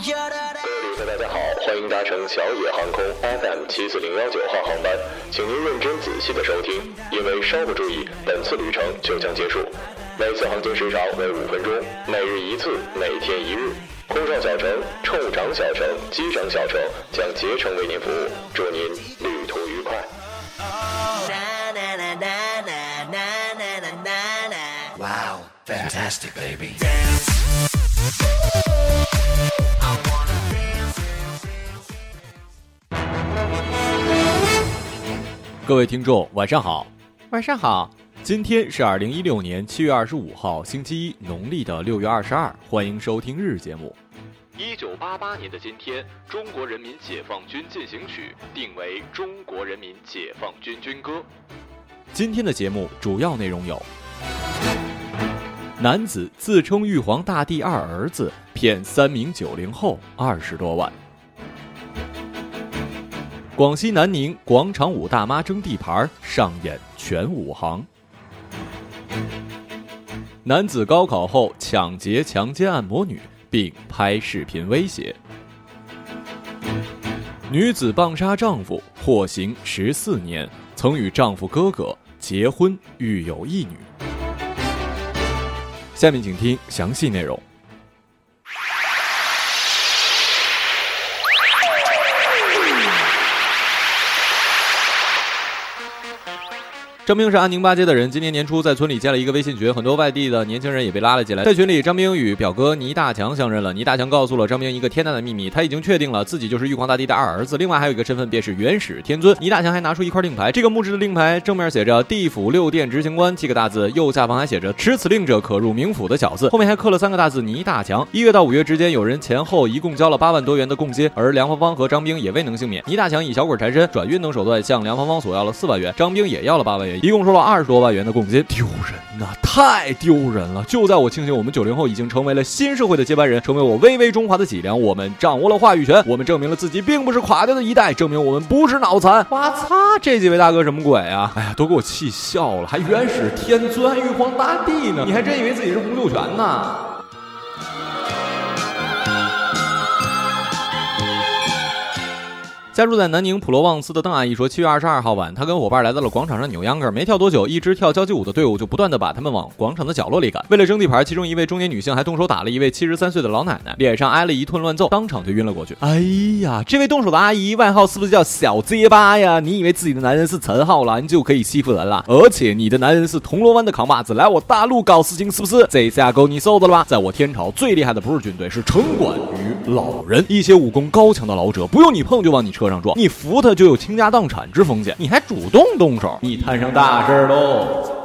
各位旅客，大家好，欢迎搭乘小野航空 FM 七四零幺九号航班，请您认真仔细的收听，因为稍不注意，本次旅程就将结束。每次航行时长为五分钟，每日一次，每天一日。空少小城、乘务长小城、机长小城将竭诚为您服务，祝您旅途愉快。Wow, fantastic, baby. 各位听众，晚上好。晚上好，今天是二零一六年七月二十五号，星期一，农历的六月二十二。欢迎收听日节目。一九八八年的今天，中国人民解放军进行曲定为中国人民解放军军歌。今天的节目主要内容有：男子自称玉皇大帝二儿子，骗三名九零后二十多万。广西南宁广场舞大妈争地盘，上演全武行。男子高考后抢劫强奸按摩女，并拍视频威胁。女子棒杀丈夫，获刑十四年，曾与丈夫哥哥结婚，育有一女。下面请听详细内容。张兵是安宁八街的人，今年年初在村里建了一个微信群，很多外地的年轻人也被拉了进来。在群里，张兵与表哥倪大强相认了。倪大强告诉了张兵一个天大的秘密，他已经确定了自己就是玉皇大帝的二儿子。另外还有一个身份，便是元始天尊。倪大强还拿出一块令牌，这个木质的令牌正面写着“地府六殿执行官”七个大字，右下方还写着“持此令者可入冥府”的小字，后面还刻了三个大字“倪大强”。一月到五月之间，有人前后一共交了八万多元的供金，而梁芳芳和张兵也未能幸免。倪大强以小鬼缠身、转运等手段向梁芳芳索要了四万元，张兵也要了八万元，一共收了二十多万元的贡金，丢人呐、太丢人了！就在我庆幸我们九零后已经成为了新社会的接班人，成为我巍巍中华的脊梁，我们掌握了话语权，我们证明了自己并不是垮掉的一代，证明我们不是脑残。我擦，这几位大哥什么鬼啊？哎呀，都给我气笑了，还原始天尊，玉皇大帝呢？你还真以为自己是洪秀全呢？家住在南宁普罗旺斯的邓阿姨说，七月二十二号晚，她跟伙伴来到了广场上扭秧歌，没跳多久，一支跳交际舞的队伍就不断的把他们往广场的角落里赶。为了争地盘，其中一位中年女性还动手打了一位七十三岁的老奶奶，脸上挨了一顿乱揍，当场就晕了过去。哎呀，这位动手的阿姨外号是不是叫小结巴呀？你以为自己的男人是陈浩南就可以欺负人了？而且你的男人是铜锣湾的扛把子，来我大陆搞事情是不是？这下够你受的了吧？在我天朝最厉害的不是军队，是城管与老人，一些武功高强的老者，不用你碰就往你车上撞，你扶他就有倾家荡产之风险，你还主动动手，你摊上大事喽！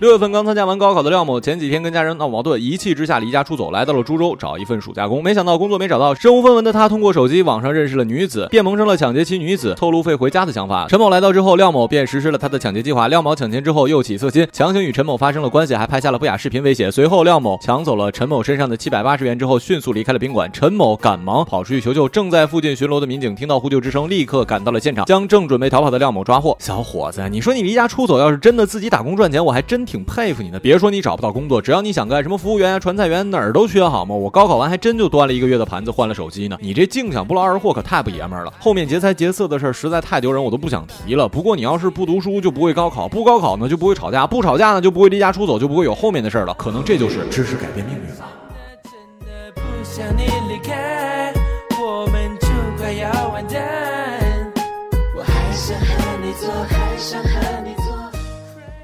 六月份刚参加完高考的廖某，前几天跟家人闹矛盾，一气之下离家出走，来到了株洲找一份暑假工。没想到工作没找到，身无分文的他通过手机网上认识了女子，便萌生了抢劫其女子、湊路费回家的想法。陈某来到之后，廖某便实施了他的抢劫计划。廖某抢钱之后又起色心，强行与陈某发生了关系，还拍下了不雅视频威胁。随后，廖某抢走了陈某身上的七百八十元之后，迅速离开了宾馆。陈某赶忙跑出去求救，正在附近巡逻的民警听到呼救之声，立刻赶到了现场，将正准备逃跑的廖某抓获。小伙子，你说你离家出走，要是真的自己打工赚钱，我还真挺佩服你的。别说你找不到工作，只要你想干什么服务员啊、传菜员，哪儿都缺好吗？我高考完还真就端了一个月的盘子换了手机呢。你这净想不劳而获，可太不爷们儿了。后面劫财劫色的事儿实在太丢人，我都不想提了。不过你要是不读书，就不会高考；不高考呢，就不会吵架；不吵架呢，就不会离家出走，就不会有后面的事儿了。可能这就是知识改变命运吧。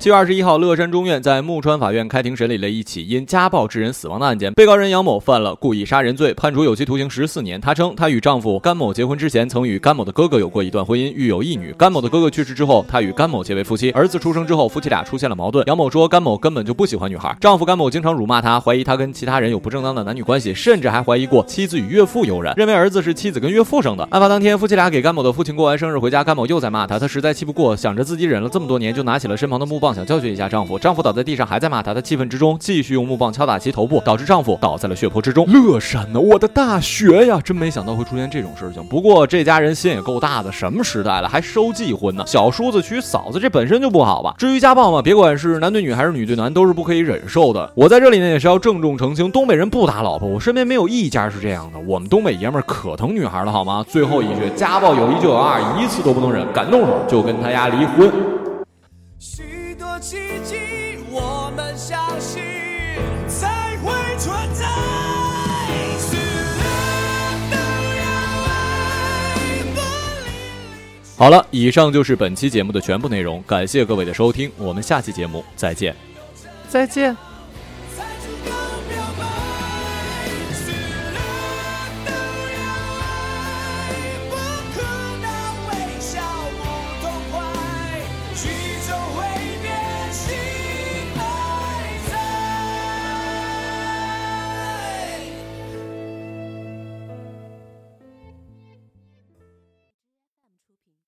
七月二十一号，乐山中院在木川法院开庭审理了一起因家暴致人死亡的案件。被告人杨某犯了故意杀人罪，判处有期徒刑十四年。她称，她与丈夫甘某结婚之前，曾与甘某的哥哥有过一段婚姻，育有一女。甘某的哥哥去世之后，她与甘某结为夫妻。儿子出生之后，夫妻俩出现了矛盾。杨某说，甘某根本就不喜欢女孩，丈夫甘某经常辱骂她，怀疑她跟其他人有不正当的男女关系，甚至还怀疑过妻子与岳父有染，认为儿子是妻子跟岳父生的。案发当天，夫妻俩给甘某的父亲过完生日回家，甘某又在骂他，他实在气不过，想着自己忍了这么多年，就拿起了身旁的木棒。想教训一下丈夫。丈夫倒在地上，还在骂她。她气愤之中，继续用木棒敲打其头部，导致丈夫倒在了血泊之中。乐山呢？我的大学呀！真没想到会出现这种事情。不过这家人心也够大的，什么时代了还收继婚呢？小叔子娶嫂子，这本身就不好吧？至于家暴嘛，别管是男对女还是女对男，都是不可以忍受的。我在这里呢也是要郑重澄清，东北人不打老婆，我身边没有一家是这样的。我们东北爷们儿可疼女孩了，好吗？最后一句，家暴有一就有二，一次都不能忍，敢动手就跟他丫离婚。奇迹，我们相信才会存在。好了，以上就是本期节目的全部内容，感谢各位的收听，我们下期节目再见，再见。